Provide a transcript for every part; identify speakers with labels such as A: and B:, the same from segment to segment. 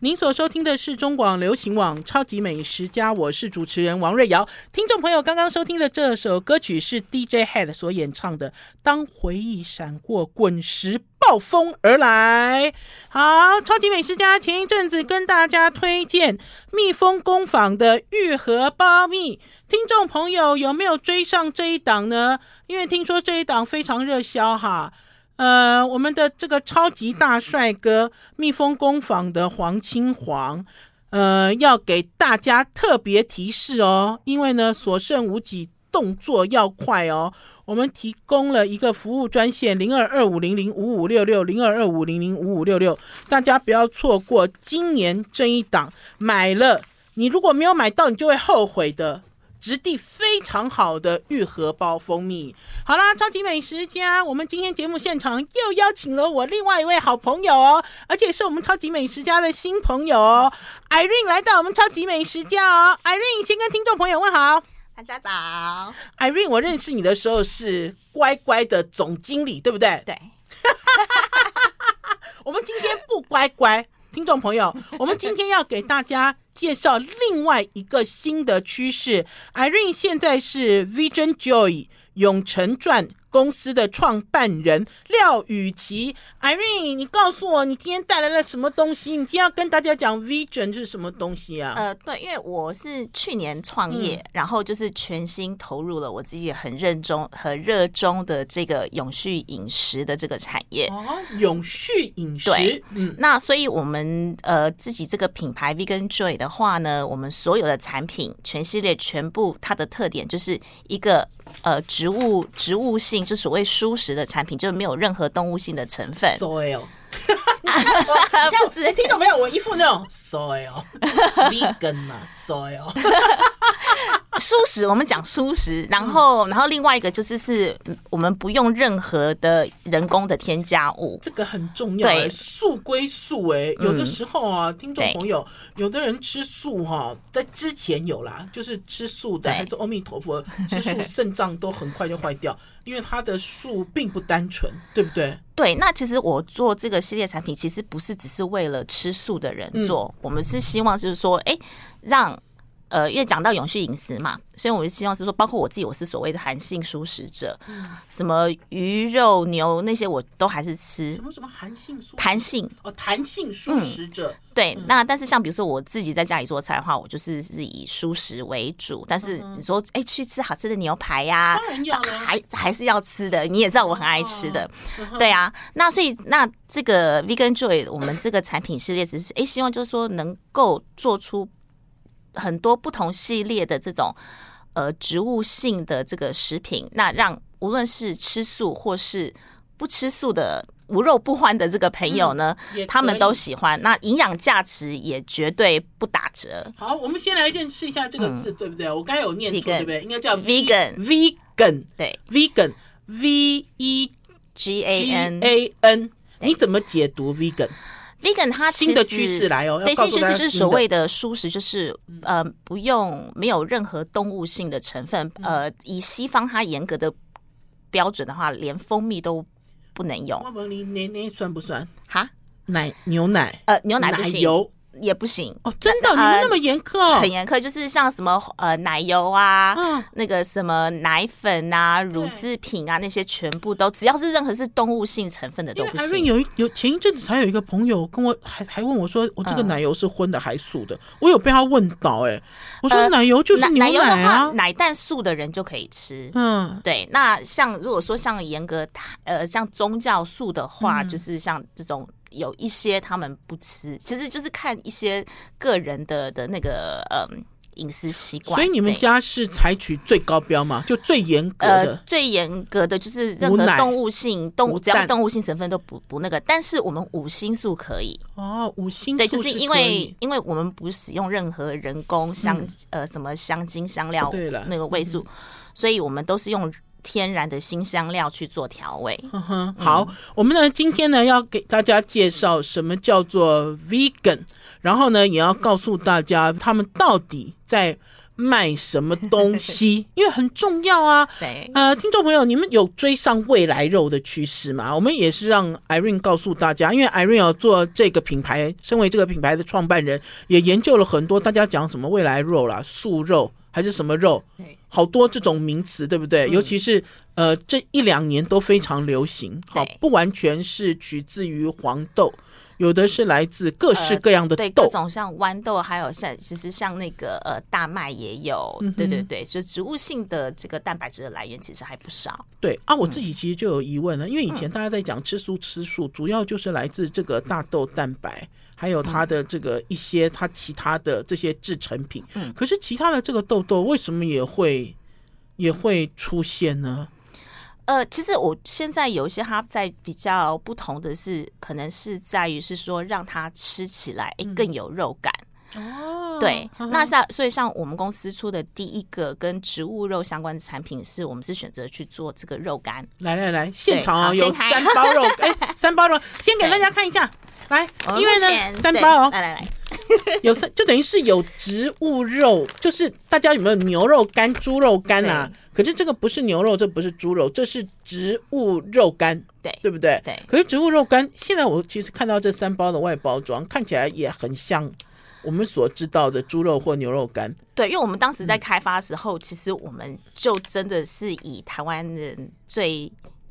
A: 您所收听的是中广流行网《超级美食家》，我是主持人王瑞瑶。听众朋友，刚刚收听的这首歌曲是 DJ Head 所演唱的《当回忆闪过，滚石暴风而来》。好，超级美食家前一阵子跟大家推荐蜜蜂工坊的玉荷包蜜，听众朋友有没有追上这一档呢？因为听说这一档非常热销哈。呃，我们的这个超级大帅哥蜜蜂工坊的黄青黄，呃，要给大家特别提示哦，因为呢，所剩无几，动作要快哦。我们提供了一个服务专线零二二五零零五五六六零二二五零零五五六六，大家不要错过今年这一档，买了你如果没有买到，你就会后悔的。质地非常好的玉荷包蜂蜜。好啦，超级美食家，我们今天节目现场又邀请了我另外一位好朋友哦，而且是我们超级美食家的新朋友哦，Irene 来到我们超级美食家哦，Irene 先跟听众朋友问好，
B: 大家早。
A: Irene，我认识你的时候是乖乖的总经理，对不对？
B: 对。
A: 我们今天不乖乖。听众朋友，我们今天要给大家介绍另外一个新的趋势。Irene 现在是 Vision Joy 永成传公司的创办人廖雨琦，Irene，你告诉我，你今天带来了什么东西？你今天要跟大家讲 Vision 是什么东西啊？
B: 呃，对，因为我是去年创业，嗯、然后就是全心投入了我自己很认真、很热衷的这个永续饮食的这个产业。
A: 哦，永续饮食。
B: 对，嗯，那所以我们呃自己这个品牌 Vegan Joy 的话呢，我们所有的产品全系列全部它的特点就是一个。呃，植物植物性就所谓蔬食的产品，就是没有任何动物性的成分。
A: Soil，这样子听懂没有？我一副那种 soil，vegan 嘛，soil。
B: 蔬食，我们讲素食，然后，然后另外一个就是是我们不用任何的人工的添加物，
A: 这个很重要。对，素归素，哎，有的时候啊，听众朋友，有的人吃素哈，在之前有啦，就是吃素的，还是阿弥陀佛，吃素肾脏都很快就坏掉，因为它的素并不单纯，对不对？
B: 对，那其实我做这个系列产品，其实不是只是为了吃素的人做，我们是希望就是说，哎，让。呃，因为讲到永续饮食嘛，所以我就希望是说，包括我自己，我是所谓的韩性素食者，嗯、什么鱼肉牛那些我都还是吃。
A: 什么什么韩性素？
B: 弹性
A: 哦，弹性素食者。
B: 嗯、对，嗯、那但是像比如说我自己在家里做菜的话，我就是是以素食为主。但是你说，哎、嗯，去吃好吃的牛排呀、啊，还还是要吃的。你也知道我很爱吃的，哦、对啊。那所以那这个 Vegan Joy，我们这个产品系列只是哎，希望就是说能够做出。很多不同系列的这种呃植物性的这个食品，那让无论是吃素或是不吃素的无肉不欢的这个朋友呢，嗯、他们都喜欢。那营养价值也绝对不打折。
A: 好，我们先来认识一下这个字，嗯、对不对？我刚才有念错，对不对？应该叫
B: vegan，vegan，对
A: ，vegan，v e g a n a n，你怎么解读
B: vegan？vegan 它
A: 新的趋势来哦，
B: 对，新趋势就是所谓的蔬食，就是呃不用没有任何动物性的成分。呃，以西方它严格的标准的话，连蜂蜜都不能用。
A: 我问你，奶奶算不算？
B: 哈，
A: 奶牛奶？
B: 呃，牛奶不行。
A: 油
B: 也不行
A: 哦，真的，你们那么严苛哦？
B: 很严苛，就是像什么呃奶油啊，那个什么奶粉啊、乳制品啊，那些全部都只要是任何是动物性成分的都不行。
A: 有有前一阵子才有一个朋友跟我还还问我说，我这个奶油是荤的还是素的？我有被他问到哎，我说奶油就是牛奶啊，
B: 奶蛋素的人就可以吃。嗯，对。那像如果说像严格呃像宗教素的话，就是像这种。有一些他们不吃，其实就是看一些个人的的那个嗯饮食习惯。
A: 所以你们家是采取最高标吗？就最严格的？
B: 呃，最严格的就是任何动物性动物只要动物性成分都不不那个，但是我们五星素可以
A: 哦，五星素
B: 对，就是因为因为我们不使用任何人工香、嗯、呃什么香精香料对了那个味素，嗯、所以我们都是用。天然的新香料去做调味。
A: 呵呵，好，嗯、我们呢今天呢要给大家介绍什么叫做 vegan，然后呢也要告诉大家他们到底在卖什么东西，因为很重要啊。
B: 对，
A: 呃，听众朋友，你们有追上未来肉的趋势吗？我们也是让 Irene 告诉大家，因为 Irene 要做这个品牌，身为这个品牌的创办人，也研究了很多。大家讲什么未来肉啦，素肉还是什么肉，好多这种名词，对不对？嗯、尤其是呃，这一两年都非常流行。好，不完全是取自于黄豆。有的是来自各式各样的豆，呃、对
B: 各种像豌豆，还有像其实像那个呃大麦也有，嗯、对对对，所以植物性的这个蛋白质的来源其实还不少。
A: 对啊，我自己其实就有疑问了，嗯、因为以前大家在讲吃素吃素，主要就是来自这个大豆蛋白，还有它的这个一些它其他的这些制成品。嗯，可是其他的这个豆豆为什么也会也会出现呢？
B: 呃，其实我现在有一些它在比较不同的是，可能是在于是说让它吃起来诶更有肉感哦。对，嗯、那像所以像我们公司出的第一个跟植物肉相关的产品，是我们是选择去做这个肉干。
A: 来来来，现场啊有三包肉，哎，三包肉，先给大家看一下。来，因为呢三包哦，来来来，有三就等于是有植物肉，就是大家有没有牛肉干、猪肉干啊？可是这个不是牛肉，这不是猪肉，这是植物肉干，对对不对？对。可是植物肉干，现在我其实看到这三包的外包装，看起来也很像我们所知道的猪肉或牛肉干。
B: 对，因为我们当时在开发的时候，嗯、其实我们就真的是以台湾人最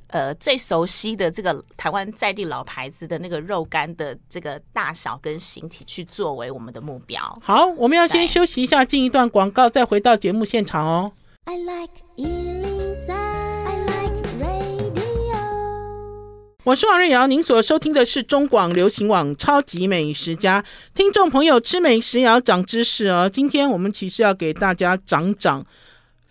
B: 呃最熟悉的这个台湾在地老牌子的那个肉干的这个大小跟形体去作为我们的目标。
A: 好，我们要先休息一下，进一段广告，再回到节目现场哦。I like 我是王瑞瑶，您所收听的是中广流行网《超级美食家》。听众朋友，吃美食也要长知识哦。今天我们其实要给大家讲讲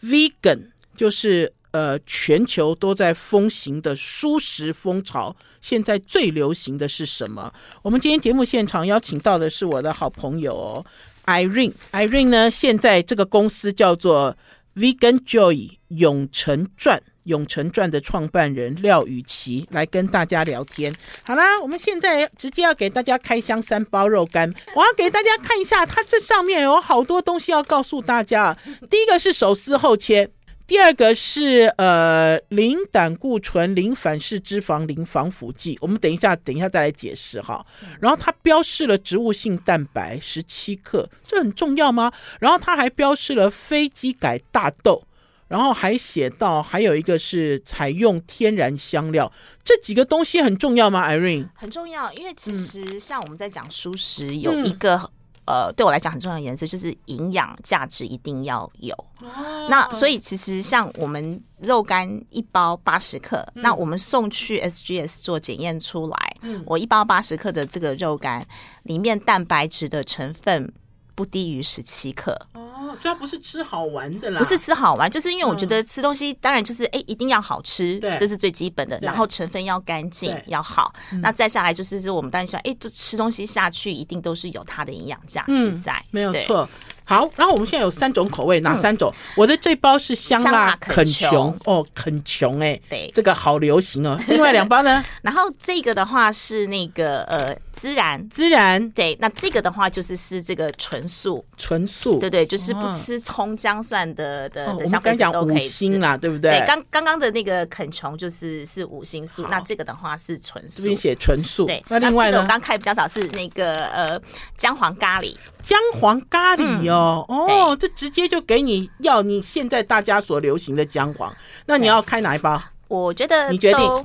A: vegan，就是呃全球都在风行的素食风潮。现在最流行的是什么？我们今天节目现场邀请到的是我的好朋友哦，Irene。Irene 呢，现在这个公司叫做。Vegan Joy 永成传永成传的创办人廖宇琦来跟大家聊天。好啦，我们现在直接要给大家开箱三包肉干。我要给大家看一下，它这上面有好多东西要告诉大家。第一个是手撕后切。第二个是呃零胆固醇、零反式脂肪、零防腐剂，我们等一下等一下再来解释哈。然后它标示了植物性蛋白十七克，这很重要吗？然后它还标示了非基改大豆，然后还写到还有一个是采用天然香料，这几个东西很重要吗？Irene
B: 很重要，因为其实像我们在讲蔬食有一个、嗯。呃，对我来讲很重要的颜色就是营养价值一定要有。哦、那所以其实像我们肉干一包八十克，嗯、那我们送去 SGS 做检验出来，嗯、我一包八十克的这个肉干里面蛋白质的成分不低于十七克哦。
A: 主要不是吃好玩的啦，
B: 不是吃好玩，就是因为我觉得吃东西当然就是哎、欸，一定要好吃，对，这是最基本的。然后成分要干净，要好。那再下来就是是我们当然希望，哎，就吃东西下去一定都是有它的营养价值在，
A: 没有错。好，然后我们现在有三种口味，哪三种？我的这包是香辣肯琼哦，肯琼哎，对，这个好流行哦。另外两包呢？
B: 然后这个的话是那个呃。孜然，
A: 孜然，对，
B: 那这个的话就是是这个纯素，
A: 纯素，
B: 对对，就是不吃葱姜蒜的的的
A: 消费者都可以吃。啦，对不对？
B: 对，刚刚刚的那个肯穷就是是五星素，那这个的话是纯素，
A: 这边写纯素，
B: 对。那另外呢，我刚开比较少是那个呃姜黄咖喱，
A: 姜黄咖喱哦，哦，哦这直接就给你要你现在大家所流行的姜黄，那你要开哪一包？
B: 我觉得
A: 你决定。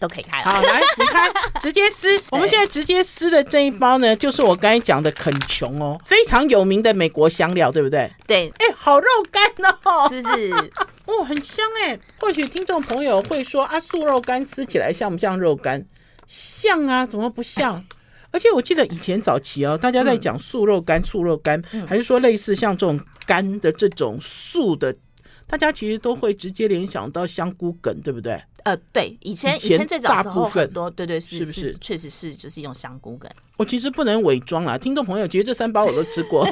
B: 都可以开了。
A: 好，来，你开，直接撕。我们现在直接撕的这一包呢，就是我刚才讲的肯琼哦，非常有名的美国香料，对不对？
B: 对。
A: 哎，好肉干哦，
B: 是是。
A: 哦，很香哎。或许听众朋友会说啊，素肉干吃起来像不像肉干？像啊，怎么不像？而且我记得以前早期哦，大家在讲素肉干、素肉干，还是说类似像这种干的这种素的，大家其实都会直接联想到香菇梗，对不对？
B: 呃，对，以前以前最早的时候很多，对对是是不是？确实是就是用香菇梗。
A: 我其实不能伪装啦，听众朋友，其实这三包我都吃过，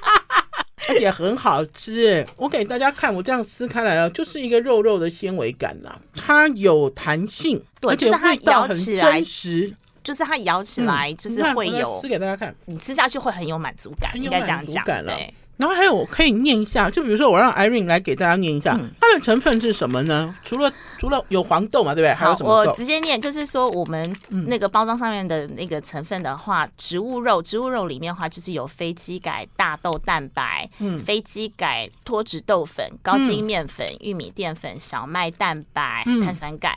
A: 而且很好吃。我给大家看，我这样撕开来了，就是一个肉肉的纤维感啦，它有弹性，而且味道很真实。
B: 就是它咬起来就是会有
A: 吃给大家看，
B: 你吃下去会很有满足感，应该这样讲。对。
A: 然后还有，我可以念一下，就比如说，我让 Irene 来给大家念一下，它的成分是什么呢？除了除了有黄豆嘛，对不对？还有什么？
B: 我直接念，就是说我们那个包装上面的那个成分的话，植物肉，植物肉里面的话就是有非基改大豆蛋白，嗯，非基改脱脂豆粉、高筋面粉、玉米淀粉、小麦蛋白、碳酸钙。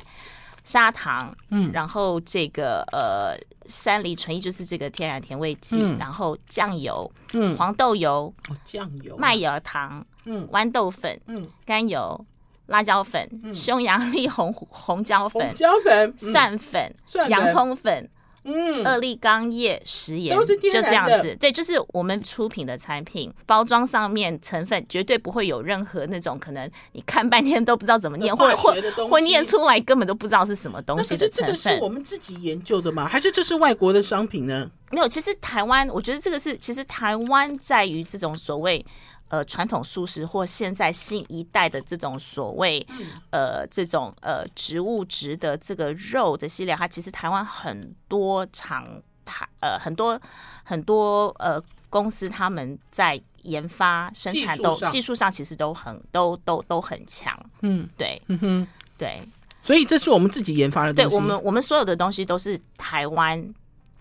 B: 砂糖，嗯，然后这个呃，山梨醇液就是这个天然甜味剂，嗯、然后酱油，嗯，黄豆油，
A: 哦、酱油，
B: 麦芽糖，嗯，豌豆粉，嗯，甘油，辣椒粉，嗯、匈牙利红红椒粉，
A: 椒粉，
B: 蒜粉，洋葱粉。嗯，二力钢液食盐就这样子，对，就是我们出品的产品包装上面成分绝对不会有任何那种可能你看半天都不知道怎么念，或或或念出来根本都不知道是什么东西的成分。
A: 这个是我们自己研究的吗？还是这是外国的商品呢？
B: 没有，其实台湾，我觉得这个是其实台湾在于这种所谓。呃，传统素食或现在新一代的这种所谓呃这种呃植物植的这个肉的系列，它其实台湾很多厂牌呃很多很多呃公司他们在研发生产都技术上其实都很都都都很强，嗯，对，嗯哼，对，
A: 所以这是我们自己研发的东西，
B: 对我们我们所有的东西都是台湾。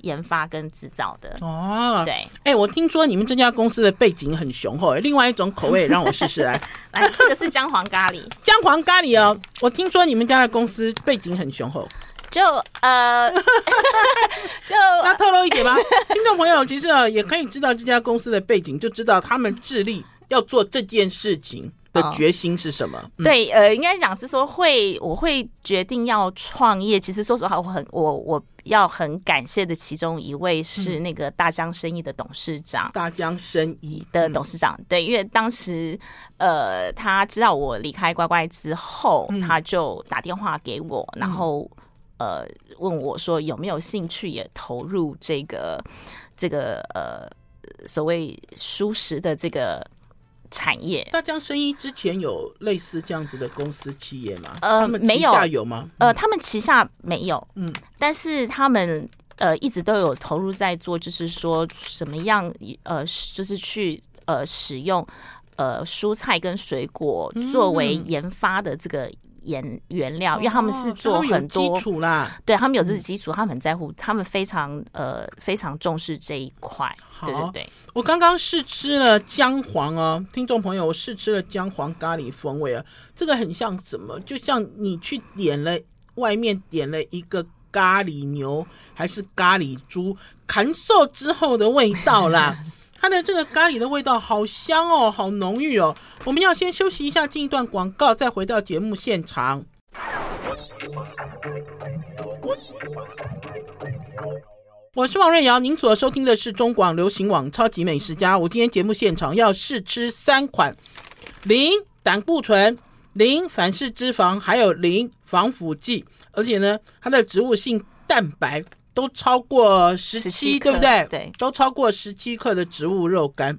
B: 研发跟制造的。哦，对，
A: 哎、欸，我听说你们这家公司的背景很雄厚，另外一种口味让我试试来，
B: 来，这个是姜黄咖喱，
A: 姜黄咖喱哦，我听说你们家的公司背景很雄厚，
B: 就呃，就
A: 那透露一点吧，听众朋友其实啊也可以知道这家公司的背景，就知道他们致力要做这件事情。的决心是什
B: 么？对，呃，应该讲是说会，我会决定要创业。其实说实话，我很我我要很感谢的其中一位是那个大江生意的董事长，
A: 大江生意
B: 的董事长。嗯、对，因为当时呃，他知道我离开乖乖之后，嗯、他就打电话给我，然后呃问我说有没有兴趣也投入这个这个呃所谓舒适的这个。产业
A: 大江生意之前有类似这样子的公司企业吗？呃，没有，有吗？
B: 呃，他们旗下没有，嗯，但是他们呃一直都有投入在做，就是说什么样呃，就是去呃使用呃蔬菜跟水果作为研发的这个。原原料，因为他们是做很多
A: 基础啦，
B: 对他们有这个基础，他们很在乎，他们非常呃非常重视这一块。对对对，
A: 我刚刚试吃了姜黄哦，听众朋友，我试吃了姜黄咖喱风味啊，这个很像什么？就像你去点了外面点了一个咖喱牛还是咖喱猪，砍瘦之后的味道啦。它的这个咖喱的味道好香哦，好浓郁哦。我们要先休息一下，进一段广告，再回到节目现场。我是王瑞瑶，您所收听的是中广流行网超级美食家。我今天节目现场要试吃三款零胆固醇、零反式脂肪，还有零防腐剂，而且呢，它的植物性蛋白。都超过十七，对不对？
B: 对，
A: 都超过十七克的植物肉干，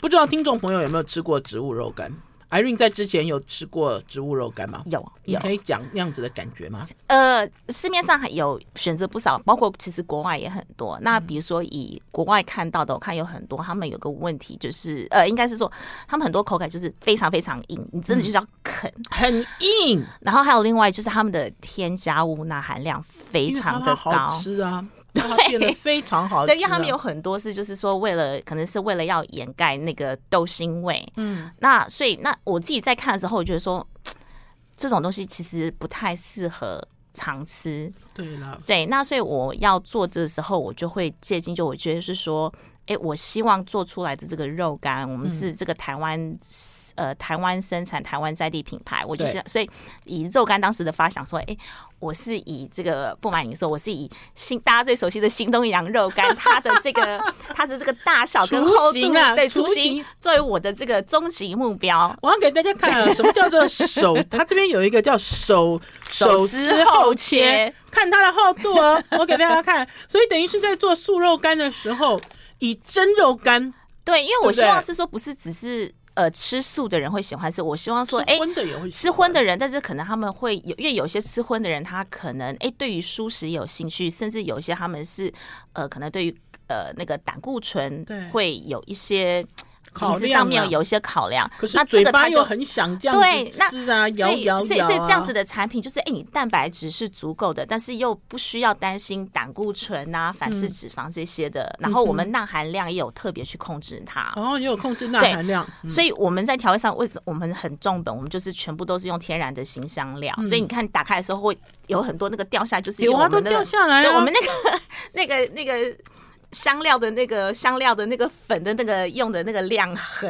A: 不知道听众朋友有没有吃过植物肉干？Irene 在之前有吃过植物肉干吗？
B: 有，有，
A: 你可以讲那样子的感觉吗？
B: 呃，市面上还有选择不少，包括其实国外也很多。那比如说以国外看到的，我看有很多，他们有个问题就是，呃，应该是说他们很多口感就是非常非常硬，你真的就是要啃，
A: 嗯、很硬。
B: 然后还有另外就是他们的添加物钠含量非常的高，
A: 好吃啊。对，变得非常好吃。
B: 对，因为他们有很多是，就是说，为了可能是为了要掩盖那个豆腥味。嗯，那所以那我自己在看的时候，我觉得说这种东西其实不太适合常吃。
A: 对了，
B: 对，那所以我要做这个时候，我就会借鉴，就我觉得是说。哎，我希望做出来的这个肉干，我们是这个台湾、嗯、呃台湾生产、台湾在地品牌。我就是所以以肉干当时的发想说，哎，我是以这个不瞒你说，我是以新大家最熟悉的新东阳肉干，它的这个它的这个大小跟厚度啊，对，雏形作为我的这个终极目标。
A: 我要给大家看啊，什么叫做手？它这边有一个叫手手撕后切，看它的厚度哦。我给大家看，所以等于是在做素肉干的时候。以蒸肉干，
B: 对，因为我希望是说，不是只是呃吃素的人会喜欢吃。我希望说，哎，吃荤的人，但是可能他们会有，因为有些吃荤的人，他可能哎对于素食有兴趣，甚至有一些他们是呃可能对于呃那个胆固醇会有一些。饮食上面有一些考量，
A: 可是嘴巴又很想这样子吃啊，
B: 咬咬咬。所以所以这样子的产品就是，哎，你蛋白质是足够的，但是又不需要担心胆固醇啊、反式脂肪这些的。然后我们钠含量也有特别去控制它，
A: 哦，也有控制钠含量。
B: 所以我们在调味上，为什么我们很重本？我们就是全部都是用天然的辛香料。所以你看打开的时候会有很多那个掉下，就是
A: 有啊，都掉下来。
B: 我们那个那个 那个。香料的那个香料的那个粉的那个用的那个量很，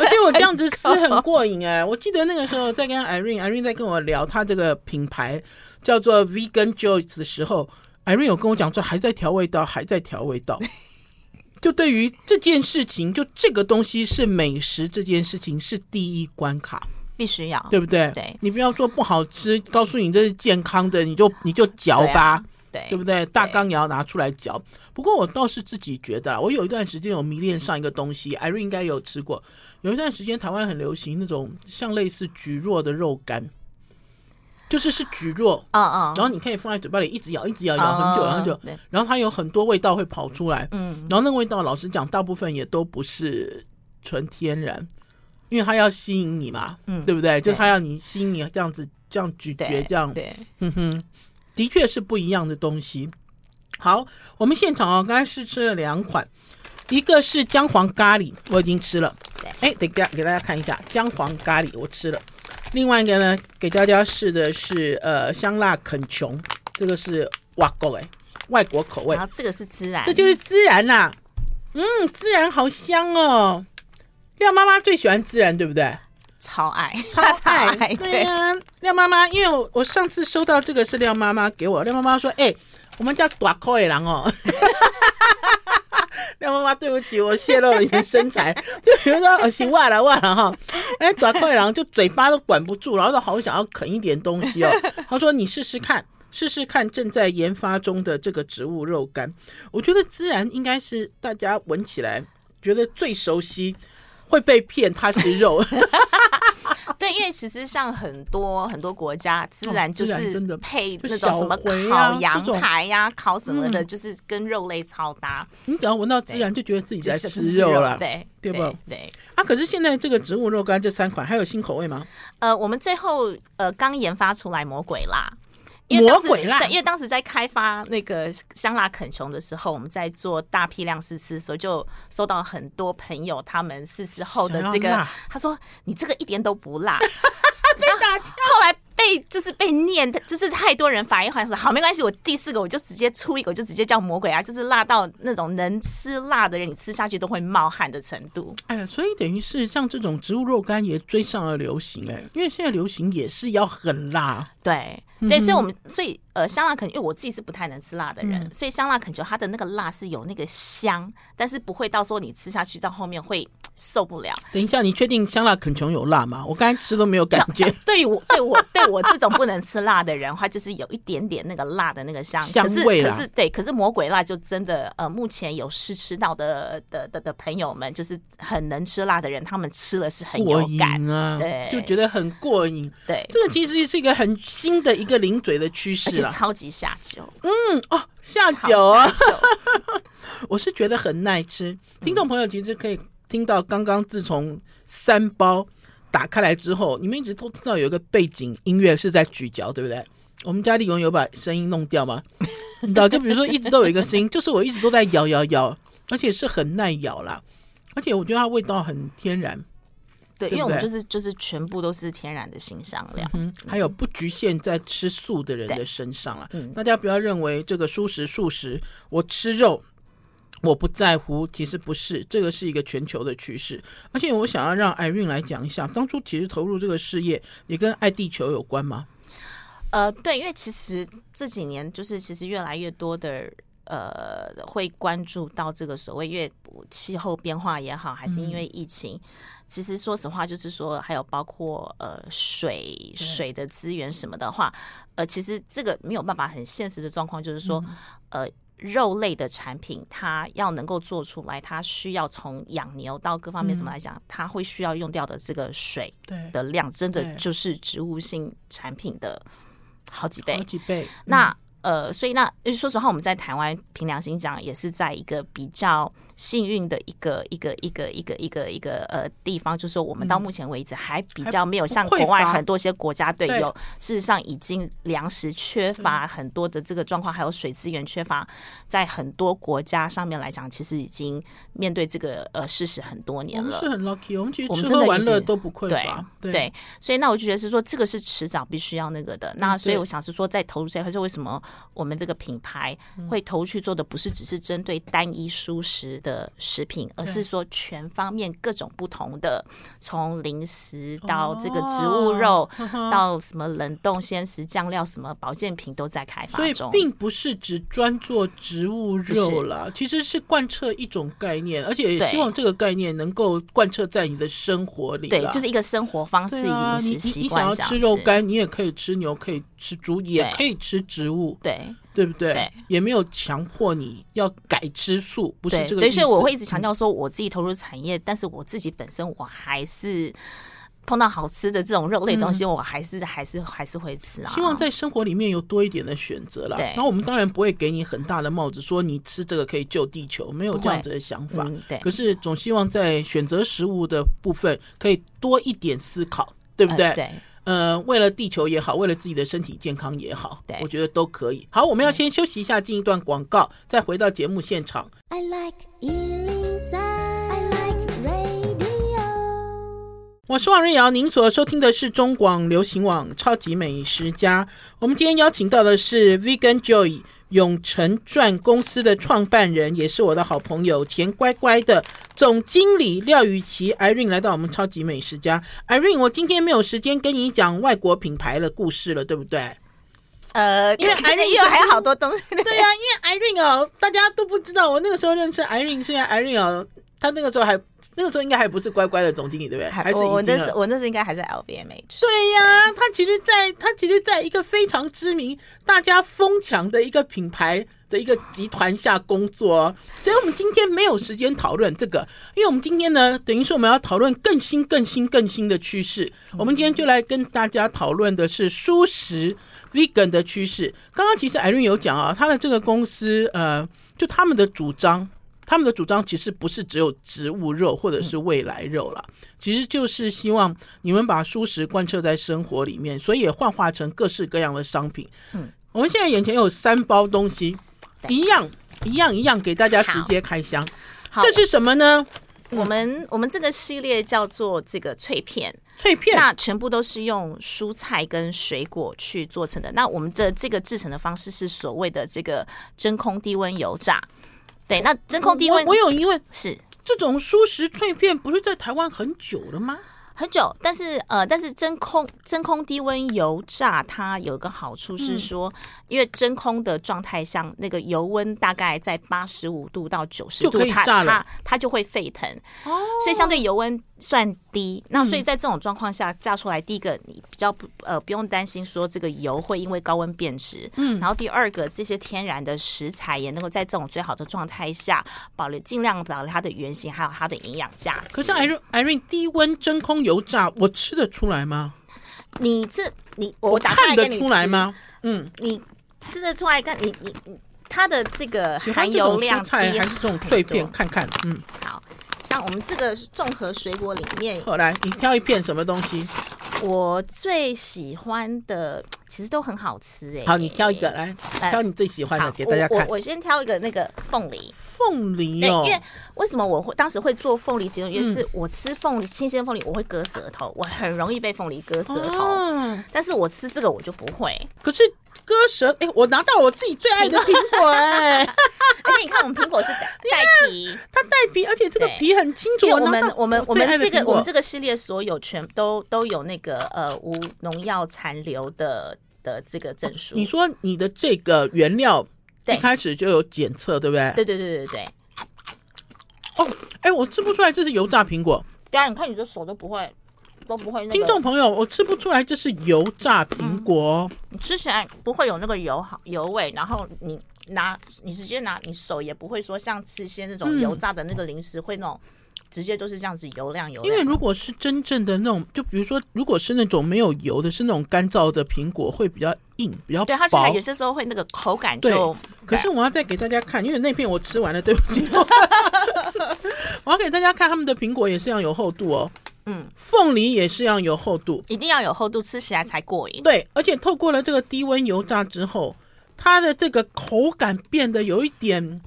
A: 而且我这样子吃很过瘾哎！我记得那个时候在跟 Irene，Irene 在跟我聊他这个品牌叫做 Vegan Joys 的时候，Irene 有跟我讲说还在调味道，还在调味道。就对于这件事情，就这个东西是美食这件事情是第一关卡，
B: 必须要
A: 对不对？
B: 对，
A: 你不要说不好吃，告诉你这是健康的，你就你就嚼吧。
B: 对，
A: 对不对？大纲也要拿出来嚼。不过我倒是自己觉得，我有一段时间有迷恋上一个东西，Irene 应该有吃过。有一段时间台湾很流行那种像类似蒟蒻的肉干，就是是蒟蒻，
B: 嗯嗯，
A: 然后你可以放在嘴巴里一直咬，一直咬，咬很久，然后就。然后它有很多味道会跑出来，嗯，然后那个味道老实讲，大部分也都不是纯天然，因为它要吸引你嘛，嗯，对不对？就它要你吸引你这样子这样咀嚼这样，
B: 对，
A: 嗯哼。的确是不一样的东西。好，我们现场哦，刚才试吃了两款，一个是姜黄咖喱，我已经吃了。哎，等下给大家看一下姜黄咖喱，我吃了。另外一个呢，给大家试的是呃香辣肯琼，这个是外国哎，外国口味。
B: 然后这个是孜然，
A: 这就是孜然呐、啊。嗯，孜然好香哦。廖妈妈最喜欢孜然，对不对？
B: 超爱，
A: 超爱，对呀、啊，廖妈妈，因为我我上次收到这个是廖妈妈给我，廖妈妈说，哎、欸，我们家大口的人哦，廖妈妈对不起，我泄露了你的身材，就比如说我行忘了忘了哈，哎，短口的狼就嘴巴都管不住，然后都好想要啃一点东西哦，他说你试试看，试试看正在研发中的这个植物肉干，我觉得孜然应该是大家闻起来觉得最熟悉。会被骗，它是肉。
B: 对，因为其实像很多很多国家，孜然就是配那种什么烤羊排呀、烤什么的，就是跟肉类超搭。
A: 你只要闻到孜然，就觉得自己在吃肉了，
B: 对
A: 对不？
B: 对
A: 啊，可是现在这个植物肉干这三款还有新口味吗？
B: 呃，我们最后呃刚研发出来魔鬼辣。
A: 魔鬼辣，
B: 因为当时在开发那个香辣肯琼的时候，我们在做大批量试吃的时候，就收到很多朋友他们试吃后的这个，他说你这个一点都不辣，被打枪。后来。被就是被念，就是太多人反应好像是好没关系，我第四个我就直接出一个，我就直接叫魔鬼啊，就是辣到那种能吃辣的人，你吃下去都会冒汗的程度。
A: 哎呀，所以等于是像这种植物肉干也追上了流行哎、欸，因为现在流行也是要很辣。
B: 对对，所以我们所以呃香辣肯，因为我自己是不太能吃辣的人，嗯、所以香辣肯就它的那个辣是有那个香，但是不会到说你吃下去到后面会。受不了！
A: 等一下，你确定香辣肯琼有辣吗？我刚才吃都没有感觉。
B: 对我，对我，对我这种不能吃辣的人，话就是有一点点那个辣的那个香
A: 香味。
B: 可是，可是对，可是魔鬼辣就真的呃，目前有试吃到的的的的朋友们，就是很能吃辣的人，他们吃了是很有感
A: 啊，
B: 对，
A: 就觉得很过瘾。
B: 对，
A: 这个其实是一个很新的一个零嘴的趋势，
B: 而且超级下酒。
A: 嗯哦，下酒啊！我是觉得很耐吃。听众朋友其实可以。听到刚刚自从三包打开来之后，你们一直都听到有一个背景音乐是在咀嚼，对不对？我们家丽蓉有把声音弄掉吗？你知道，就比如说一直都有一个声音，就是我一直都在咬咬咬，而且是很耐咬啦，而且我觉得它味道很天然。
B: 对，因为我们就是就是全部都是天然的新香料，
A: 嗯，还有不局限在吃素的人的身上了。嗯，大家不要认为这个蔬食素食，我吃肉。我不在乎，其实不是，这个是一个全球的趋势。而且我想要让 Irene 来讲一下，当初其实投入这个事业也跟爱地球有关吗？
B: 呃，对，因为其实这几年就是其实越来越多的呃会关注到这个所谓越气候变化也好，还是因为疫情。嗯其实，说实话，就是说，还有包括呃水水的资源什么的话，呃，其实这个没有办法很现实的状况，就是说，呃，肉类的产品，它要能够做出来，它需要从养牛到各方面怎么来讲，嗯、它会需要用掉的这个水的量，真的就是植物性产品的好几倍，
A: 好几倍。
B: 那、嗯、呃，所以那说实话，我们在台湾凭良心讲，也是在一个比较。幸运的一个一个一个一个一个一个呃地方，就是说我们到目前为止还比较没有像国外很多些国家队有，事实上已经粮食缺乏很多的这个状况，还有水资源缺乏，在很多国家上面来讲，其实已经面对这个呃事实很多年了。
A: 我们是很 lucky，我们其实吃喝玩乐都不匮乏。
B: 对对，所以那我就觉得是说，这个是迟早必须要那个的。那所以我想是说，在投入这块，是为什么我们这个品牌会投去做的，不是只是针对单一舒适的食品，而是说全方面各种不同的，从零食到这个植物肉，到什么冷冻鲜食、酱料、什么保健品都在开发中。
A: 所以并不是只专做植物肉了，其实是贯彻一种概念，而且也希望这个概念能够贯彻在你的生活里。
B: 对，就是一个生活方式、饮食习惯。你想要
A: 吃肉干，你也可以吃牛，可以吃猪，也可以吃植物。
B: 对。
A: 对不对？对，也没有强迫你要改吃素，不是这个意思。
B: 对，所以我会一直强调说，我自己投入产业，嗯、但是我自己本身我还是碰到好吃的这种肉类东西，我还是、嗯、还是还是会吃啊。
A: 希望在生活里面有多一点的选择啦。对，然后我们当然不会给你很大的帽子，说你吃这个可以救地球，没有这样子的想法。
B: 嗯、对，
A: 可是总希望在选择食物的部分可以多一点思考，对不对？呃、对。呃，为了地球也好，为了自己的身体健康也好，对，我觉得都可以。好，我们要先休息一下，进一段广告，再回到节目现场。I like 103, I like radio。我是王瑞瑶，您所收听的是中广流行网超级美食家。我们今天邀请到的是 Vegan Joy。永成传公司的创办人，也是我的好朋友，甜乖乖的总经理廖雨琦 Irene 来到我们超级美食家。Irene，我今天没有时间跟你讲外国品牌的故事了，对不对？
B: 呃，因为 Irene 又还有好多东西。
A: 对呀、啊，因为 Irene 哦，大家都不知道，我那个时候认识 Irene，是因为 Irene 哦，他那个时候还。那个时候应该还不是乖乖的总经理，对不对？还是
B: 我那时我那时应该还在 LVMH。
A: 对呀，他其实在他其实在一个非常知名、大家疯抢的一个品牌的一个集团下工作，所以我们今天没有时间讨论这个，因为我们今天呢，等于说我们要讨论更新、更新、更新的趋势。我们今天就来跟大家讨论的是蔬食 vegan 的趋势。刚刚其实 Irene 有讲啊，他的这个公司呃，就他们的主张。他们的主张其实不是只有植物肉或者是未来肉了，其实就是希望你们把蔬食贯彻在生活里面，所以也幻化成各式各样的商品。嗯，我们现在眼前有三包东西，一样一样一样给大家直接开箱。这是什么呢？
B: 我们我们这个系列叫做这个脆片，
A: 脆片，
B: 那全部都是用蔬菜跟水果去做成的。那我们的这个制成的方式是所谓的这个真空低温油炸。对，那真空低温，
A: 我有疑问，
B: 是。
A: 这种蔬食脆片不是在台湾很久了吗？
B: 很久，但是呃，但是真空真空低温油炸它有一个好处是说，嗯、因为真空的状态下，那个油温大概在八十五度到九十度，它它它就会沸腾，哦，所以相对油温算低。那所以在这种状况下炸出来，第一个你比较不呃不用担心说这个油会因为高温变质，嗯，然后第二个这些天然的食材也能够在这种最好的状态下保留尽量保留它的原型，还有它的营养价值。
A: 可是 Irene 低温真空油炸，我吃得出来吗？
B: 你这你我打
A: 看得出来吗？嗯，
B: 你吃得出来？看你你它的这个含油量低还
A: 是这种碎片？看看，嗯，
B: 好像我们这个综合水果里面，
A: 后来你挑一片什么东西？
B: 我最喜欢的其实都很好吃哎、欸。
A: 好，你挑一个来，挑你最喜欢的、呃、给大家看。
B: 我我，我先挑一个那个凤梨。
A: 凤梨哦。
B: 因为为什么我会当时会做凤梨？其实因为是我吃凤梨新鲜凤梨，我会割舌头，我很容易被凤梨割舌头。哦、但是我吃这个我就不会。
A: 可是。割舌，哎、欸，我拿到我自己最爱的苹果哎、欸！
B: 而且你看，我们苹果是带皮，
A: 它带皮，而且这个皮很清楚。
B: 我们我们我们这个我们这个系列所有全都都有那个呃无农药残留的的这个证书。
A: 你说你的这个原料一开始就有检测，对不对？
B: 对对对对对。
A: 哦，哎、欸，我吃不出来这是油炸苹果。
B: 对啊，你看你的手都不会。都不会、那个。
A: 听众朋友，我吃不出来这是油炸苹果，
B: 嗯，你吃起来不会有那个油好油味，然后你拿你直接拿，你手也不会说像吃些那种油炸的那个零食会那种。直接都是这样子油亮油亮。
A: 因为如果是真正的那种，就比如说，如果是那种没有油的，是那种干燥的苹果，会比较硬，比较薄。
B: 对，它现在有些时候会那个口感就。
A: 可是我要再给大家看，因为那片我吃完了，对不起。我要给大家看他们的苹果也是要有厚度哦。嗯。凤梨也是要有厚度，
B: 一定要有厚度，吃起来才过瘾。
A: 对，而且透过了这个低温油炸之后，它的这个口感变得有一点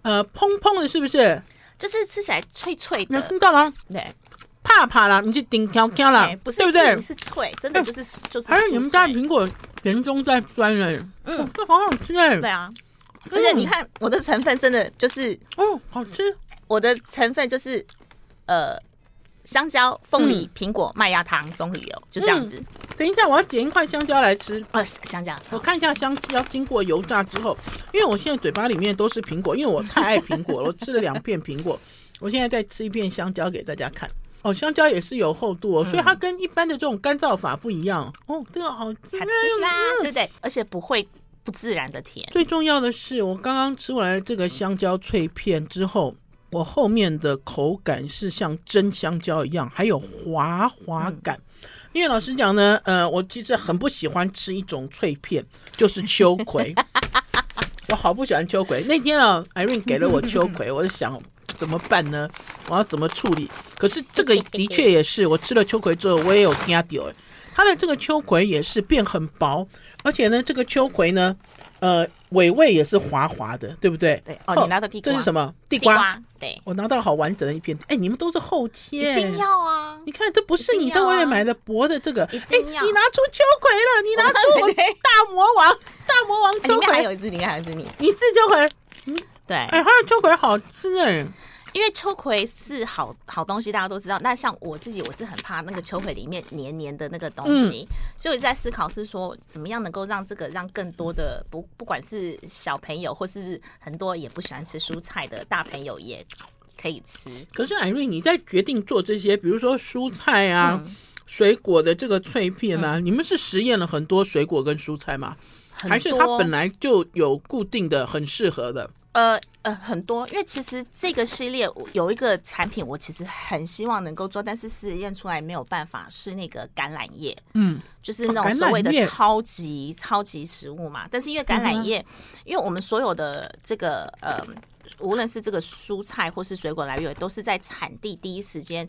A: 呃蓬蓬的，是不是？
B: 就是吃起来脆脆的，
A: 你听到吗？
B: 对，
A: 怕怕啦，你就顶条条啦，
B: 不是
A: 对不对？
B: 是脆，真的就是就是。
A: 还有你们家的苹果甜中带酸的，嗯，这好好吃哎。
B: 对啊，而且你看我的成分真的就是，
A: 哦，好吃。
B: 我的成分就是，呃，香蕉、凤梨、苹果、麦芽糖、棕榈油，就这样子。
A: 等一下，我要剪一块香蕉来吃。
B: 呃，香蕉，
A: 我看一下香蕉经过油炸之后，因为我现在嘴巴里面都是苹果，因为我太爱苹果了，我吃了两片苹果。我现在再吃一片香蕉给大家看。哦，香蕉也是有厚度哦，所以它跟一般的这种干燥法不一样。哦，这个好吃，
B: 好吃啦，对不对？而且不会不自然的甜。
A: 最重要的是，我刚刚吃完这个香蕉脆片之后，我后面的口感是像真香蕉一样，还有滑滑感。嗯因为老实讲呢，呃，我其实很不喜欢吃一种脆片，就是秋葵。我好不喜欢秋葵。那天啊，Irene 给了我秋葵，我就想怎么办呢？我要怎么处理？可是这个的确也是，我吃了秋葵之后，我也有听到，它的这个秋葵也是变很薄，而且呢，这个秋葵呢。呃，尾味也是滑滑的，对不对？
B: 对哦，你拿的地瓜，
A: 这是什么？地瓜。
B: 地瓜对，
A: 我拿到好完整的一片。哎，你们都是后天，
B: 一定要啊！
A: 你看，这不是你在外面买的薄的这个。哎，你拿出秋葵了，你拿出我大魔王，大魔王秋葵。
B: 还有一只，里面还有一只你。
A: 你是秋葵？
B: 嗯，对。
A: 哎，它的秋葵好吃哎。
B: 因为秋葵是好好东西，大家都知道。那像我自己，我是很怕那个秋葵里面黏黏的那个东西，嗯、所以我在思考是说，怎么样能够让这个让更多的不不管是小朋友，或是很多也不喜欢吃蔬菜的大朋友也可以吃。
A: 可是艾瑞，你在决定做这些，比如说蔬菜啊、嗯、水果的这个脆片啊，嗯、你们是实验了很多水果跟蔬菜吗？还是它本来就有固定的、很适合的？
B: 呃呃，很多，因为其实这个系列有一个产品，我其实很希望能够做，但是试验出来没有办法，是那个橄榄叶，嗯，就是那种所谓的超级超级食物嘛。但是因为橄榄叶，因为我们所有的这个呃，无论是这个蔬菜或是水果来源，都是在产地第一时间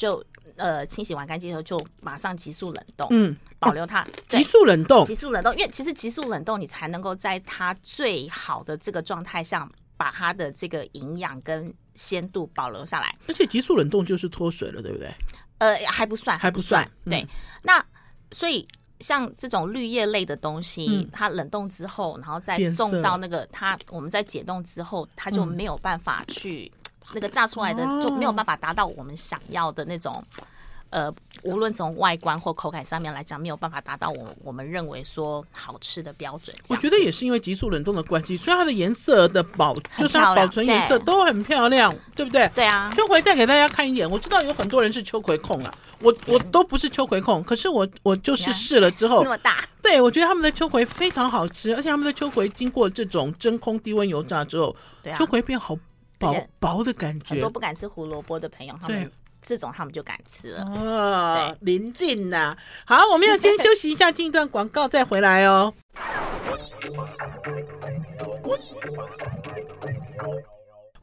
B: 就。呃，清洗完干净以后就马上急速冷冻，嗯，保留它。
A: 急速冷冻，
B: 急速冷冻，因为其实急速冷冻你才能够在它最好的这个状态下，把它的这个营养跟鲜度保留下来。
A: 而且急速冷冻就是脱水了，对不对？
B: 呃，还不算，
A: 还不算。
B: 对，嗯、那所以像这种绿叶类的东西，嗯、它冷冻之后，然后再送到那个它，我们在解冻之后，它就没有办法去。那个炸出来的就没有办法达到我们想要的那种，呃，无论从外观或口感上面来讲，没有办法达到我我们认为说好吃的标准。
A: 我觉得也是因为急速冷冻的关系，所以它的颜色的保就是它保存颜色都很漂亮，对不对？
B: 对啊。
A: 秋葵再给大家看一眼，我知道有很多人是秋葵控啊，我我都不是秋葵控，可是我我就是试了之后
B: 那么大，
A: 对我觉得他们的秋葵非常好吃，而且他们的秋葵经过这种真空低温油炸之后，秋葵变好。薄薄的感觉，
B: 很多不敢吃胡萝卜的朋友，他们这种他们就敢吃了。
A: 哦，临近呐，好，我们要先休息一下，进一段广告再回来哦。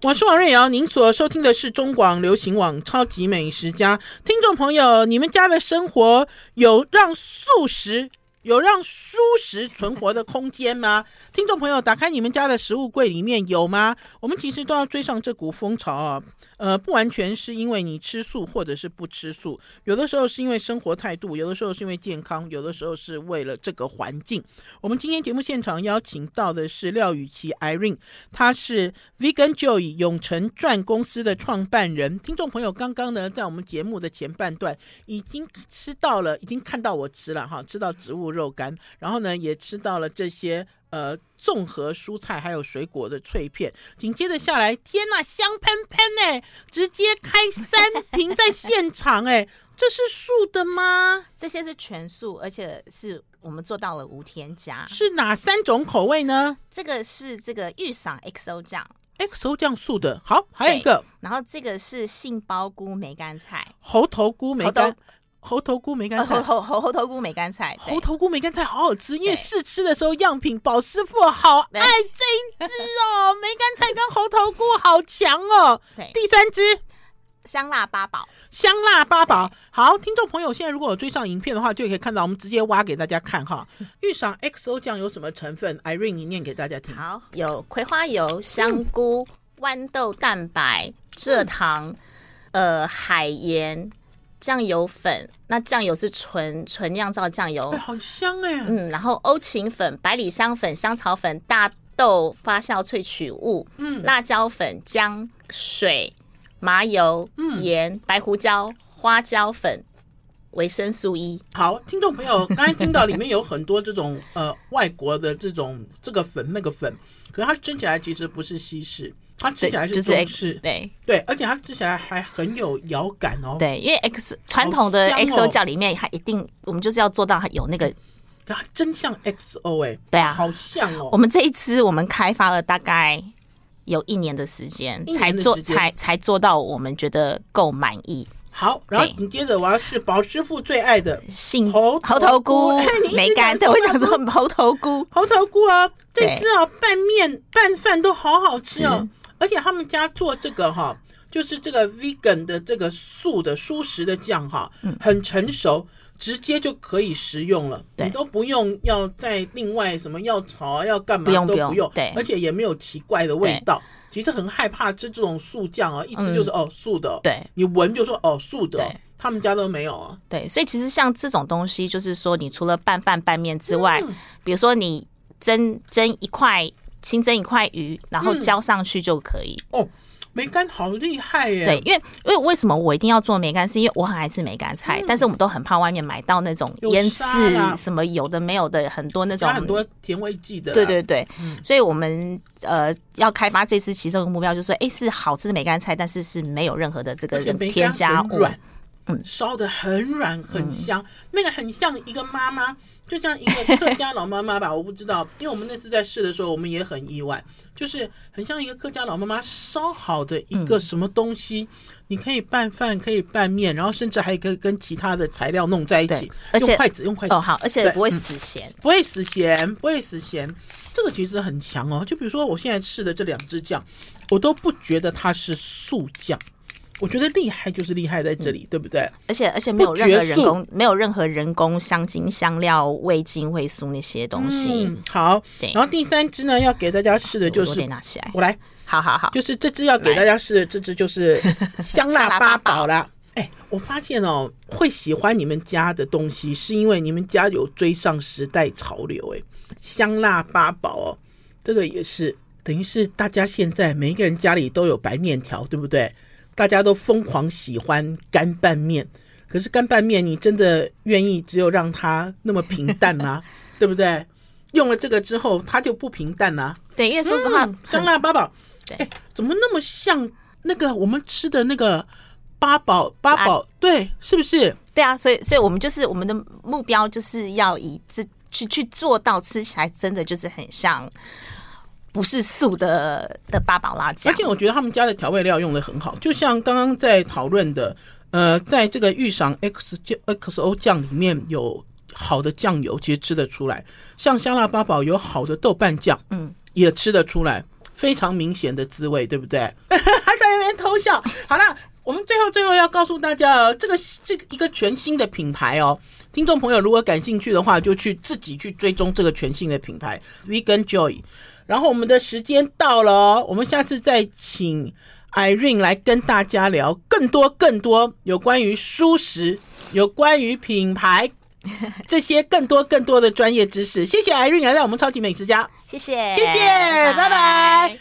A: 我是王瑞瑶，您所收听的是中广流行网《超级美食家》。听众朋友，你们家的生活有让素食？有让舒食存活的空间吗？听众朋友，打开你们家的食物柜里面有吗？我们其实都要追上这股风潮啊。呃，不完全是因为你吃素或者是不吃素，有的时候是因为生活态度，有的时候是因为健康，有的时候是为了这个环境。我们今天节目现场邀请到的是廖雨琦 Irene，她是 Vegan Joy 永成传公司的创办人。听众朋友，刚刚呢，在我们节目的前半段已经吃到了，已经看到我吃了哈，吃到植物肉干，然后呢，也吃到了这些呃综合蔬菜还有水果的脆片。紧接着下来，天呐，香喷喷哎，直接开三 瓶在现场哎，这是素的吗？
B: 这些是全素，而且是我们做到了无添加。
A: 是哪三种口味呢？
B: 这个是这个玉赏 XO 酱。
A: XO 酱素的，好，还有一个，
B: 然后这个是杏鲍菇梅干菜，
A: 猴头菇梅干，猴头菇梅干菜，
B: 猴猴猴头菇梅干菜，
A: 猴头菇梅干菜好好吃，因为试吃的时候样品宝师傅好爱这一支哦，梅干菜跟猴头菇好强哦，对，第三支
B: 香辣八宝。
A: 香辣八宝，好，听众朋友，现在如果有追上影片的话，就可以看到我们直接挖给大家看哈。御赏 XO 酱有什么成分？Irene，你念给大家听。
B: 好，有葵花油、香菇、嗯、豌豆蛋白、蔗糖、嗯、呃海盐、酱油粉。那酱油是纯纯酿造酱油，
A: 欸、好香哎、欸。
B: 嗯，然后欧芹粉、百里香粉、香草粉、大豆发酵萃取物、嗯，辣椒粉、姜水。麻油、盐、白胡椒、花椒粉、维生素 E。
A: 好，听众朋友，刚才听到里面有很多这种 呃外国的这种这个粉那个粉，可是它蒸起来其实不是西式，它吃起来是中式，
B: 对。对，
A: 对，而且它吃起来还很有咬感哦。
B: 对，因为 X 传统的 XO 酱里面，它一定我们就是要做到它有那个，
A: 它真像 XO 哎，
B: 对啊，
A: 好像哦。
B: 我们这一次我们开发了大概。有一年的时间才做，才才做到我们觉得够满意。
A: 好，然后紧接着我要是宝师傅最爱的
B: 杏猴猴头菇梅干，对，我想说猴头菇，
A: 猴头菇啊，这支啊拌面拌饭都好好吃哦。而且他们家做这个哈，就是这个 vegan 的这个素的蔬食的酱哈，很成熟。直接就可以食用了，你都不用要再另外什么要炒啊，要干嘛都不用，对，而且也没有奇怪的味道。其实很害怕吃这种素酱啊，一吃就是、嗯、哦素的，对，你闻就说哦素的，他们家都没有啊。
B: 对，所以其实像这种东西，就是说你除了拌饭拌面之外、嗯，比如说你蒸蒸一块清蒸一块鱼，然后浇上去就可以、
A: 嗯、哦。梅干好厉害耶！
B: 对，因为因为为什么我一定要做梅干？是因为我很爱吃梅干菜、嗯，但是我们都很怕外面买到那种腌制什么有的没有的很多那种
A: 很多甜味剂的。
B: 对对对，嗯、所以我们呃要开发这次其中一个目标就是说，哎，是好吃的梅干菜，但是是没有任何的这个添加物，
A: 嗯，烧的很软很香、嗯，那个很像一个妈妈，就像一个客家老妈妈吧，我不知道，因为我们那次在试的时候，我们也很意外。就是很像一个客家老妈妈烧好的一个什么东西，嗯、你可以拌饭，可以拌面，然后甚至还可以跟其他的材料弄在一起，而且用筷子用筷子。
B: 哦好，而且不会死咸、嗯，
A: 不会死咸，不会死咸，这个其实很强哦。就比如说我现在试的这两支酱，我都不觉得它是素酱。我觉得厉害就是厉害在这里，嗯、对不对？
B: 而且而且没有任何人工，没有任何人工香精、香料、味精、味素那些东西。
A: 嗯、好，对。然后第三支呢，要给大家试的就是，我得
B: 拿起来，
A: 我来。
B: 好好好，
A: 就是这支要给大家试的，这支就是 香辣八宝了。哎，我发现哦，会喜欢你们家的东西，是因为你们家有追上时代潮流。哎，香辣八宝哦，这个也是等于是大家现在每一个人家里都有白面条，对不对？大家都疯狂喜欢干拌面，可是干拌面你真的愿意只有让它那么平淡吗？对不对？用了这个之后，它就不平淡了。
B: 对，因为说实话，
A: 嗯、香辣八宝，哎、欸，怎么那么像那个我们吃的那个八宝八宝？对，是不是？
B: 对啊，所以，所以我们就是我们的目标就是要以这去去做到吃起来真的就是很像。不是素的的八宝辣酱，
A: 而且我觉得他们家的调味料用的很好，就像刚刚在讨论的，呃，在这个御赏 X XO 酱里面有好的酱油，其实吃得出来；像香辣八宝有好的豆瓣酱，嗯，也吃得出来，非常明显的滋味，对不对？还 在那边偷笑。好了，我们最后最后要告诉大家哦，这个这个一个全新的品牌哦，听众朋友如果感兴趣的话，就去自己去追踪这个全新的品牌 Vegan Joy。然后我们的时间到了哦，我们下次再请 Irene 来跟大家聊更多更多有关于舒适、有关于品牌这些更多更多的专业知识。谢谢 Irene 来到我们超级美食家，
B: 谢谢，
A: 谢谢，拜拜。拜拜。